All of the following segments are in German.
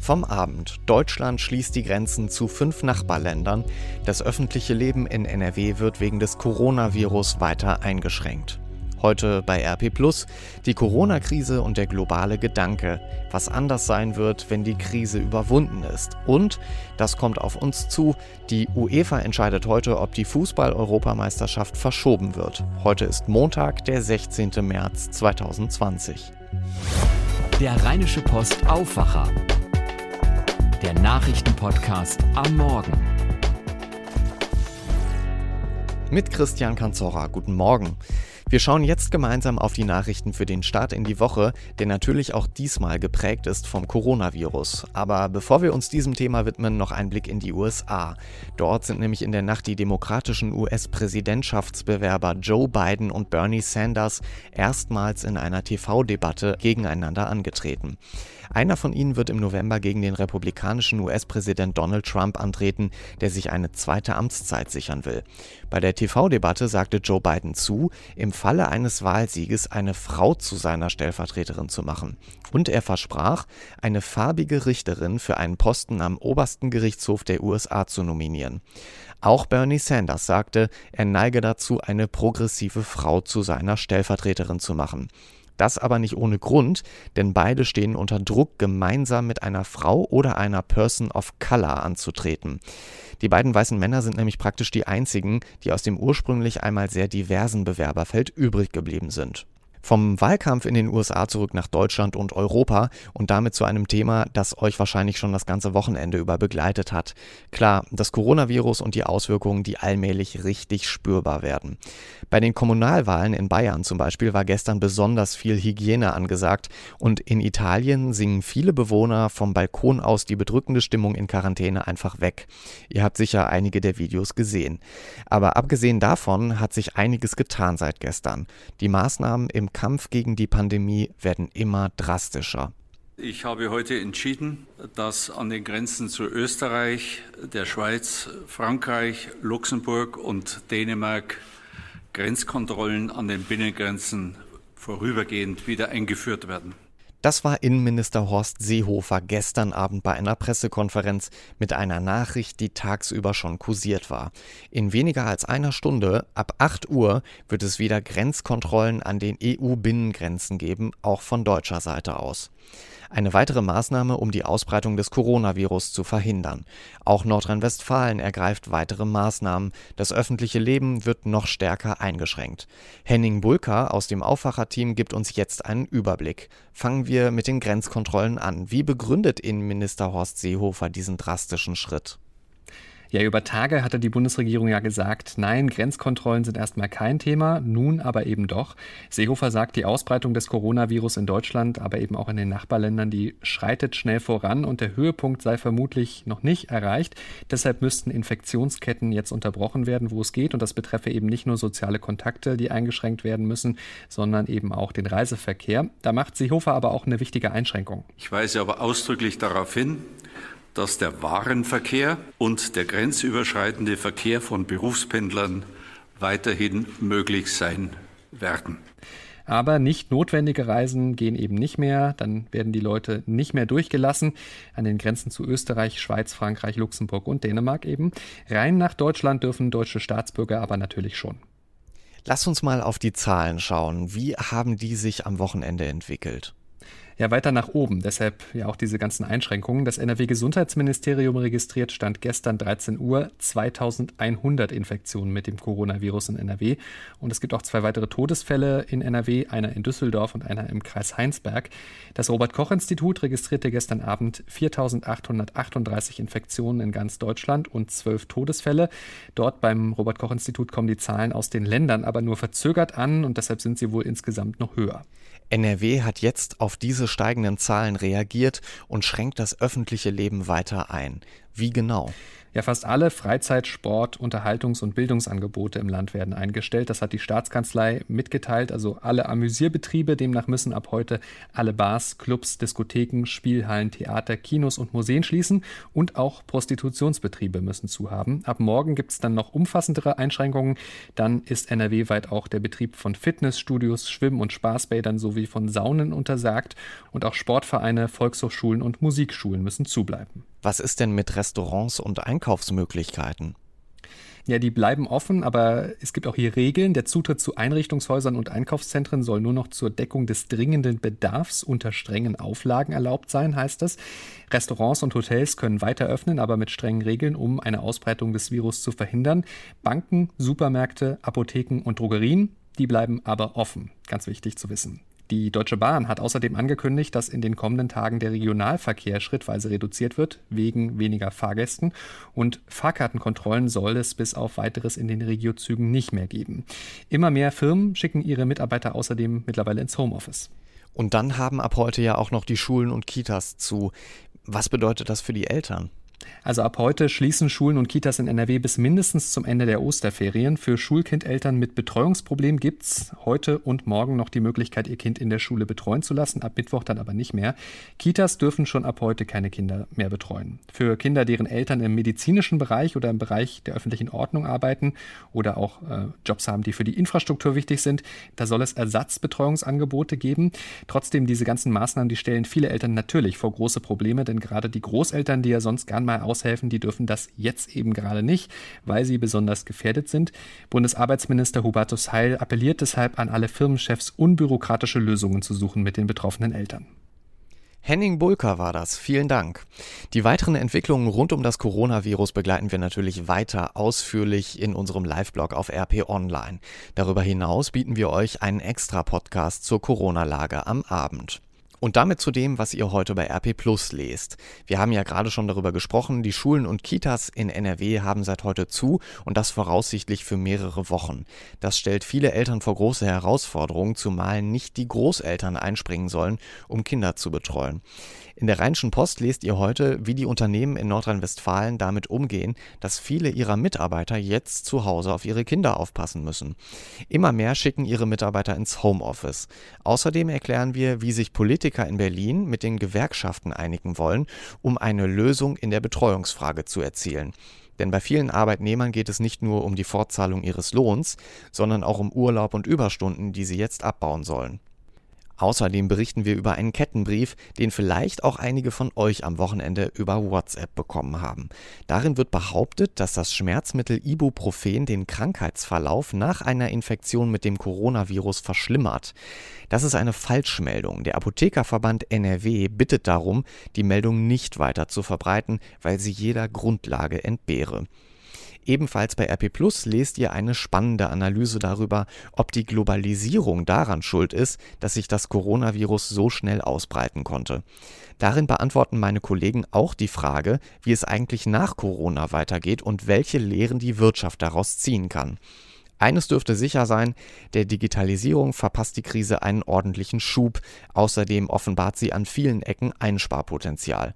Vom Abend. Deutschland schließt die Grenzen zu fünf Nachbarländern. Das öffentliche Leben in NRW wird wegen des Coronavirus weiter eingeschränkt. Heute bei RP Plus die Corona-Krise und der globale Gedanke, was anders sein wird, wenn die Krise überwunden ist. Und, das kommt auf uns zu, die UEFA entscheidet heute, ob die Fußball-Europameisterschaft verschoben wird. Heute ist Montag, der 16. März 2020. Der Rheinische Post Aufwacher. Der Nachrichtenpodcast am Morgen. Mit Christian Kanzorra. Guten Morgen. Wir schauen jetzt gemeinsam auf die Nachrichten für den Start in die Woche, der natürlich auch diesmal geprägt ist vom Coronavirus. Aber bevor wir uns diesem Thema widmen, noch ein Blick in die USA. Dort sind nämlich in der Nacht die demokratischen US-Präsidentschaftsbewerber Joe Biden und Bernie Sanders erstmals in einer TV-Debatte gegeneinander angetreten. Einer von ihnen wird im November gegen den republikanischen US-Präsident Donald Trump antreten, der sich eine zweite Amtszeit sichern will. Bei der TV-Debatte sagte Joe Biden zu, im Falle eines Wahlsieges eine Frau zu seiner Stellvertreterin zu machen. Und er versprach, eine farbige Richterin für einen Posten am obersten Gerichtshof der USA zu nominieren. Auch Bernie Sanders sagte, er neige dazu, eine progressive Frau zu seiner Stellvertreterin zu machen. Das aber nicht ohne Grund, denn beide stehen unter Druck, gemeinsam mit einer Frau oder einer Person of Color anzutreten. Die beiden weißen Männer sind nämlich praktisch die einzigen, die aus dem ursprünglich einmal sehr diversen Bewerberfeld übrig geblieben sind. Vom Wahlkampf in den USA zurück nach Deutschland und Europa und damit zu einem Thema, das euch wahrscheinlich schon das ganze Wochenende über begleitet hat. Klar, das Coronavirus und die Auswirkungen, die allmählich richtig spürbar werden. Bei den Kommunalwahlen in Bayern zum Beispiel war gestern besonders viel Hygiene angesagt und in Italien singen viele Bewohner vom Balkon aus die bedrückende Stimmung in Quarantäne einfach weg. Ihr habt sicher einige der Videos gesehen. Aber abgesehen davon hat sich einiges getan seit gestern. Die Maßnahmen im Kampf gegen die Pandemie werden immer drastischer. Ich habe heute entschieden, dass an den Grenzen zu Österreich, der Schweiz, Frankreich, Luxemburg und Dänemark Grenzkontrollen an den Binnengrenzen vorübergehend wieder eingeführt werden. Das war Innenminister Horst Seehofer gestern Abend bei einer Pressekonferenz mit einer Nachricht, die tagsüber schon kursiert war. In weniger als einer Stunde, ab 8 Uhr, wird es wieder Grenzkontrollen an den EU-Binnengrenzen geben, auch von deutscher Seite aus. Eine weitere Maßnahme, um die Ausbreitung des Coronavirus zu verhindern. Auch Nordrhein-Westfalen ergreift weitere Maßnahmen. Das öffentliche Leben wird noch stärker eingeschränkt. Henning Bulka aus dem Aufwacherteam gibt uns jetzt einen Überblick. Fangen mit den Grenzkontrollen an. Wie begründet Innenminister Horst Seehofer diesen drastischen Schritt? Ja, über Tage hatte die Bundesregierung ja gesagt, nein, Grenzkontrollen sind erstmal kein Thema, nun aber eben doch. Seehofer sagt, die Ausbreitung des Coronavirus in Deutschland, aber eben auch in den Nachbarländern, die schreitet schnell voran und der Höhepunkt sei vermutlich noch nicht erreicht. Deshalb müssten Infektionsketten jetzt unterbrochen werden, wo es geht. Und das betreffe eben nicht nur soziale Kontakte, die eingeschränkt werden müssen, sondern eben auch den Reiseverkehr. Da macht Seehofer aber auch eine wichtige Einschränkung. Ich weise aber ausdrücklich darauf hin, dass der Warenverkehr und der grenzüberschreitende Verkehr von Berufspendlern weiterhin möglich sein werden. Aber nicht notwendige Reisen gehen eben nicht mehr. Dann werden die Leute nicht mehr durchgelassen an den Grenzen zu Österreich, Schweiz, Frankreich, Luxemburg und Dänemark eben. Rein nach Deutschland dürfen deutsche Staatsbürger aber natürlich schon. Lass uns mal auf die Zahlen schauen. Wie haben die sich am Wochenende entwickelt? Ja weiter nach oben. Deshalb ja auch diese ganzen Einschränkungen. Das NRW-Gesundheitsministerium registriert Stand gestern 13 Uhr 2100 Infektionen mit dem Coronavirus in NRW. Und es gibt auch zwei weitere Todesfälle in NRW, einer in Düsseldorf und einer im Kreis Heinsberg. Das Robert-Koch-Institut registrierte gestern Abend 4838 Infektionen in ganz Deutschland und zwölf Todesfälle. Dort beim Robert-Koch-Institut kommen die Zahlen aus den Ländern aber nur verzögert an und deshalb sind sie wohl insgesamt noch höher. NRW hat jetzt auf diese steigenden Zahlen reagiert und schränkt das öffentliche Leben weiter ein. Wie genau? Ja, fast alle Freizeit-, Sport-, Unterhaltungs- und Bildungsangebote im Land werden eingestellt. Das hat die Staatskanzlei mitgeteilt. Also alle Amüsierbetriebe. Demnach müssen ab heute alle Bars, Clubs, Diskotheken, Spielhallen, Theater, Kinos und Museen schließen. Und auch Prostitutionsbetriebe müssen zu haben. Ab morgen gibt es dann noch umfassendere Einschränkungen. Dann ist NRW-weit auch der Betrieb von Fitnessstudios, Schwimm- und Spaßbädern sowie von Saunen untersagt. Und auch Sportvereine, Volkshochschulen und Musikschulen müssen zubleiben. Was ist denn mit Restaurants und Einkaufsmöglichkeiten? Ja, die bleiben offen, aber es gibt auch hier Regeln. Der Zutritt zu Einrichtungshäusern und Einkaufszentren soll nur noch zur Deckung des dringenden Bedarfs unter strengen Auflagen erlaubt sein, heißt es. Restaurants und Hotels können weiter öffnen, aber mit strengen Regeln, um eine Ausbreitung des Virus zu verhindern. Banken, Supermärkte, Apotheken und Drogerien, die bleiben aber offen. Ganz wichtig zu wissen. Die Deutsche Bahn hat außerdem angekündigt, dass in den kommenden Tagen der Regionalverkehr schrittweise reduziert wird, wegen weniger Fahrgästen. Und Fahrkartenkontrollen soll es bis auf weiteres in den Regiozügen nicht mehr geben. Immer mehr Firmen schicken ihre Mitarbeiter außerdem mittlerweile ins Homeoffice. Und dann haben ab heute ja auch noch die Schulen und Kitas zu. Was bedeutet das für die Eltern? Also ab heute schließen Schulen und Kitas in NRW bis mindestens zum Ende der Osterferien. Für Schulkindeltern mit Betreuungsproblemen gibt es heute und morgen noch die Möglichkeit, ihr Kind in der Schule betreuen zu lassen, ab Mittwoch dann aber nicht mehr. Kitas dürfen schon ab heute keine Kinder mehr betreuen. Für Kinder, deren Eltern im medizinischen Bereich oder im Bereich der öffentlichen Ordnung arbeiten oder auch äh, Jobs haben, die für die Infrastruktur wichtig sind, da soll es Ersatzbetreuungsangebote geben. Trotzdem, diese ganzen Maßnahmen, die stellen viele Eltern natürlich vor große Probleme, denn gerade die Großeltern, die ja sonst gern mal aushelfen, die dürfen das jetzt eben gerade nicht, weil sie besonders gefährdet sind. Bundesarbeitsminister Hubertus Heil appelliert deshalb an alle Firmenchefs, unbürokratische Lösungen zu suchen mit den betroffenen Eltern. Henning Bulker war das. Vielen Dank. Die weiteren Entwicklungen rund um das Coronavirus begleiten wir natürlich weiter ausführlich in unserem Live-Blog auf RP Online. Darüber hinaus bieten wir euch einen extra Podcast zur Corona-Lage am Abend. Und damit zu dem, was ihr heute bei RP Plus lest. Wir haben ja gerade schon darüber gesprochen, die Schulen und Kitas in NRW haben seit heute zu und das voraussichtlich für mehrere Wochen. Das stellt viele Eltern vor große Herausforderungen, zumal nicht die Großeltern einspringen sollen, um Kinder zu betreuen. In der Rheinischen Post lest ihr heute, wie die Unternehmen in Nordrhein-Westfalen damit umgehen, dass viele ihrer Mitarbeiter jetzt zu Hause auf ihre Kinder aufpassen müssen. Immer mehr schicken ihre Mitarbeiter ins Homeoffice. Außerdem erklären wir, wie sich Politiker in Berlin mit den Gewerkschaften einigen wollen, um eine Lösung in der Betreuungsfrage zu erzielen. Denn bei vielen Arbeitnehmern geht es nicht nur um die Fortzahlung ihres Lohns, sondern auch um Urlaub und Überstunden, die sie jetzt abbauen sollen. Außerdem berichten wir über einen Kettenbrief, den vielleicht auch einige von euch am Wochenende über WhatsApp bekommen haben. Darin wird behauptet, dass das Schmerzmittel Ibuprofen den Krankheitsverlauf nach einer Infektion mit dem Coronavirus verschlimmert. Das ist eine Falschmeldung. Der Apothekerverband NRW bittet darum, die Meldung nicht weiter zu verbreiten, weil sie jeder Grundlage entbehre. Ebenfalls bei RP Plus lest ihr eine spannende Analyse darüber, ob die Globalisierung daran schuld ist, dass sich das Coronavirus so schnell ausbreiten konnte. Darin beantworten meine Kollegen auch die Frage, wie es eigentlich nach Corona weitergeht und welche Lehren die Wirtschaft daraus ziehen kann. Eines dürfte sicher sein, der Digitalisierung verpasst die Krise einen ordentlichen Schub, außerdem offenbart sie an vielen Ecken Einsparpotenzial.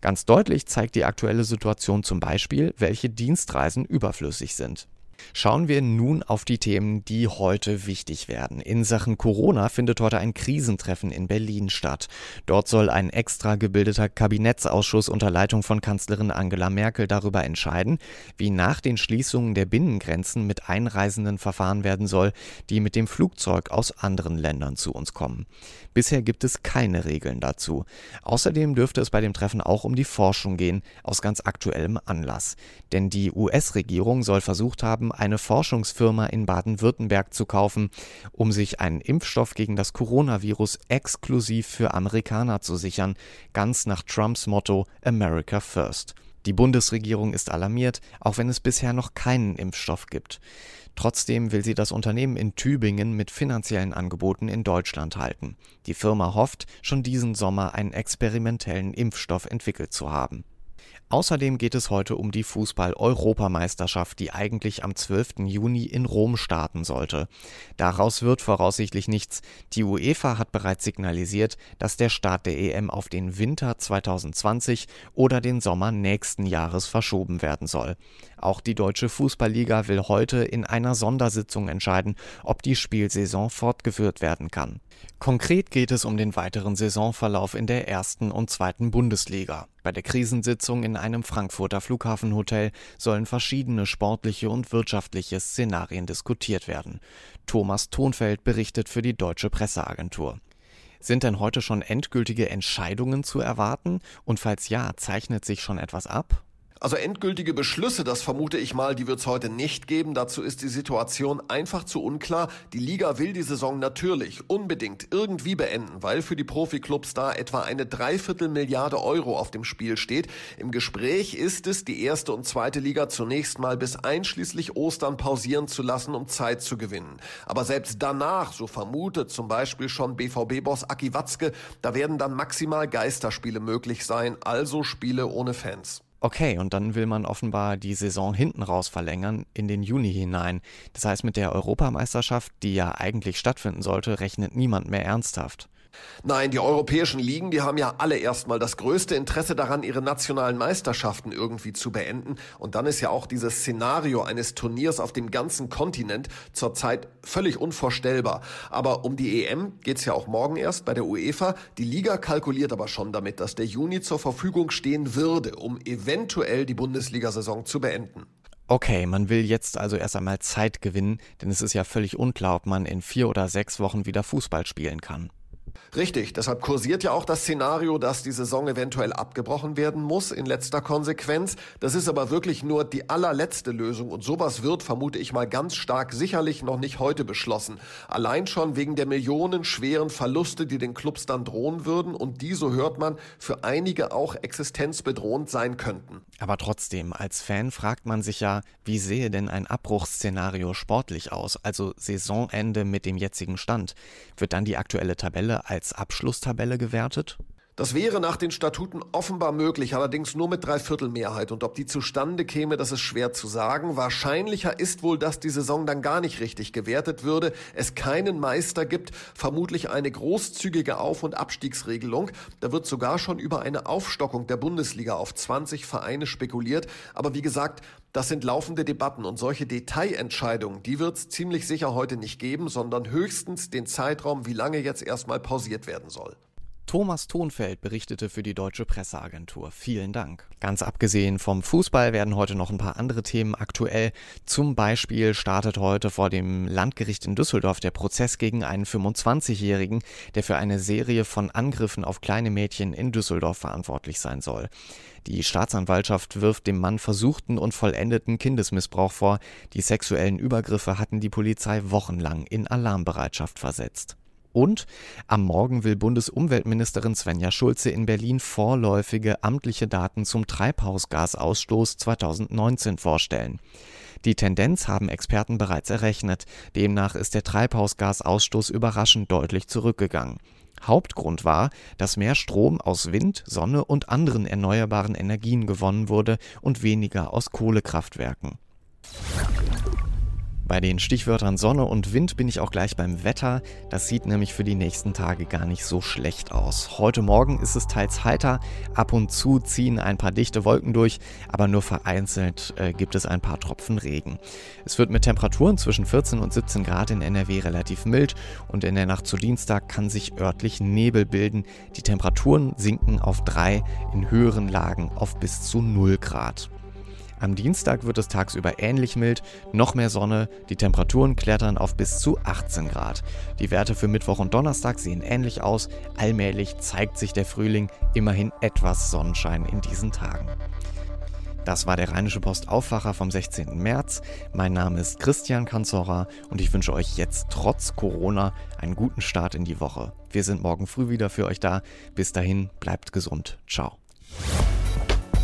Ganz deutlich zeigt die aktuelle Situation zum Beispiel, welche Dienstreisen überflüssig sind. Schauen wir nun auf die Themen, die heute wichtig werden. In Sachen Corona findet heute ein Krisentreffen in Berlin statt. Dort soll ein extra gebildeter Kabinettsausschuss unter Leitung von Kanzlerin Angela Merkel darüber entscheiden, wie nach den Schließungen der Binnengrenzen mit Einreisenden verfahren werden soll, die mit dem Flugzeug aus anderen Ländern zu uns kommen. Bisher gibt es keine Regeln dazu. Außerdem dürfte es bei dem Treffen auch um die Forschung gehen, aus ganz aktuellem Anlass. Denn die US-Regierung soll versucht haben, haben, eine Forschungsfirma in Baden-Württemberg zu kaufen, um sich einen Impfstoff gegen das Coronavirus exklusiv für Amerikaner zu sichern, ganz nach Trumps Motto America First. Die Bundesregierung ist alarmiert, auch wenn es bisher noch keinen Impfstoff gibt. Trotzdem will sie das Unternehmen in Tübingen mit finanziellen Angeboten in Deutschland halten. Die Firma hofft, schon diesen Sommer einen experimentellen Impfstoff entwickelt zu haben. Außerdem geht es heute um die Fußball-Europameisterschaft, die eigentlich am 12. Juni in Rom starten sollte. Daraus wird voraussichtlich nichts. Die UEFA hat bereits signalisiert, dass der Start der EM auf den Winter 2020 oder den Sommer nächsten Jahres verschoben werden soll. Auch die Deutsche Fußballliga will heute in einer Sondersitzung entscheiden, ob die Spielsaison fortgeführt werden kann. Konkret geht es um den weiteren Saisonverlauf in der ersten und zweiten Bundesliga. Bei der Krisensitzung in einem Frankfurter Flughafenhotel sollen verschiedene sportliche und wirtschaftliche Szenarien diskutiert werden. Thomas Thonfeld berichtet für die Deutsche Presseagentur. Sind denn heute schon endgültige Entscheidungen zu erwarten? Und falls ja, zeichnet sich schon etwas ab? Also endgültige Beschlüsse, das vermute ich mal, die wird es heute nicht geben. Dazu ist die Situation einfach zu unklar. Die Liga will die Saison natürlich unbedingt irgendwie beenden, weil für die Profiklubs da etwa eine Dreiviertelmilliarde Euro auf dem Spiel steht. Im Gespräch ist es, die erste und zweite Liga zunächst mal bis einschließlich Ostern pausieren zu lassen, um Zeit zu gewinnen. Aber selbst danach, so vermutet zum Beispiel schon BVB-Boss Aki Watzke, da werden dann maximal Geisterspiele möglich sein, also Spiele ohne Fans. Okay, und dann will man offenbar die Saison hinten raus verlängern in den Juni hinein. Das heißt, mit der Europameisterschaft, die ja eigentlich stattfinden sollte, rechnet niemand mehr ernsthaft. Nein, die europäischen Ligen, die haben ja alle erstmal das größte Interesse daran, ihre nationalen Meisterschaften irgendwie zu beenden. Und dann ist ja auch dieses Szenario eines Turniers auf dem ganzen Kontinent zurzeit völlig unvorstellbar. Aber um die EM geht's ja auch morgen erst bei der UEFA. Die Liga kalkuliert aber schon damit, dass der Juni zur Verfügung stehen würde, um eventuell die Bundesliga-Saison zu beenden. Okay, man will jetzt also erst einmal Zeit gewinnen, denn es ist ja völlig unklar, ob man in vier oder sechs Wochen wieder Fußball spielen kann. Richtig, deshalb kursiert ja auch das Szenario, dass die Saison eventuell abgebrochen werden muss in letzter Konsequenz. Das ist aber wirklich nur die allerletzte Lösung und sowas wird, vermute ich mal ganz stark, sicherlich noch nicht heute beschlossen. Allein schon wegen der millionenschweren Verluste, die den Clubs dann drohen würden und die, so hört man, für einige auch existenzbedrohend sein könnten. Aber trotzdem, als Fan fragt man sich ja, wie sehe denn ein Abbruchsszenario sportlich aus, also Saisonende mit dem jetzigen Stand? Wird dann die aktuelle Tabelle als Abschlusstabelle gewertet? Das wäre nach den Statuten offenbar möglich, allerdings nur mit Dreiviertelmehrheit. Und ob die zustande käme, das ist schwer zu sagen. Wahrscheinlicher ist wohl, dass die Saison dann gar nicht richtig gewertet würde, es keinen Meister gibt, vermutlich eine großzügige Auf- und Abstiegsregelung. Da wird sogar schon über eine Aufstockung der Bundesliga auf 20 Vereine spekuliert. Aber wie gesagt, das sind laufende Debatten und solche Detailentscheidungen, die wird es ziemlich sicher heute nicht geben, sondern höchstens den Zeitraum, wie lange jetzt erstmal pausiert werden soll. Thomas Thonfeld berichtete für die Deutsche Presseagentur. Vielen Dank. Ganz abgesehen vom Fußball werden heute noch ein paar andere Themen aktuell. Zum Beispiel startet heute vor dem Landgericht in Düsseldorf der Prozess gegen einen 25-Jährigen, der für eine Serie von Angriffen auf kleine Mädchen in Düsseldorf verantwortlich sein soll. Die Staatsanwaltschaft wirft dem Mann versuchten und vollendeten Kindesmissbrauch vor. Die sexuellen Übergriffe hatten die Polizei wochenlang in Alarmbereitschaft versetzt. Und am Morgen will Bundesumweltministerin Svenja Schulze in Berlin vorläufige amtliche Daten zum Treibhausgasausstoß 2019 vorstellen. Die Tendenz haben Experten bereits errechnet. Demnach ist der Treibhausgasausstoß überraschend deutlich zurückgegangen. Hauptgrund war, dass mehr Strom aus Wind, Sonne und anderen erneuerbaren Energien gewonnen wurde und weniger aus Kohlekraftwerken. Bei den Stichwörtern Sonne und Wind bin ich auch gleich beim Wetter. Das sieht nämlich für die nächsten Tage gar nicht so schlecht aus. Heute Morgen ist es teils heiter, ab und zu ziehen ein paar dichte Wolken durch, aber nur vereinzelt äh, gibt es ein paar Tropfen Regen. Es wird mit Temperaturen zwischen 14 und 17 Grad in NRW relativ mild und in der Nacht zu Dienstag kann sich örtlich Nebel bilden. Die Temperaturen sinken auf 3, in höheren Lagen auf bis zu 0 Grad. Am Dienstag wird es tagsüber ähnlich mild, noch mehr Sonne, die Temperaturen klettern auf bis zu 18 Grad. Die Werte für Mittwoch und Donnerstag sehen ähnlich aus, allmählich zeigt sich der Frühling, immerhin etwas Sonnenschein in diesen Tagen. Das war der Rheinische Post Aufwacher vom 16. März. Mein Name ist Christian Kanzora und ich wünsche euch jetzt trotz Corona einen guten Start in die Woche. Wir sind morgen früh wieder für euch da. Bis dahin, bleibt gesund. Ciao.